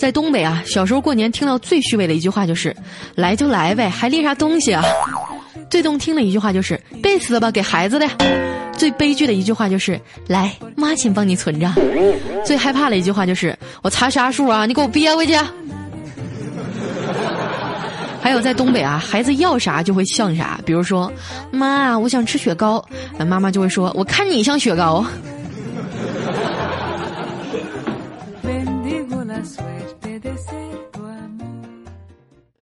在东北啊，小时候过年听到最虚伪的一句话就是“来就来呗，还拎啥东西啊”。最动听的一句话就是“别死吧，给孩子的”。最悲剧的一句话就是“来，妈先帮你存着”。最害怕的一句话就是“我查啥数啊，你给我憋回去”。还有在东北啊，孩子要啥就会像啥，比如说，妈，我想吃雪糕，那妈妈就会说，我看你像雪糕。sweet.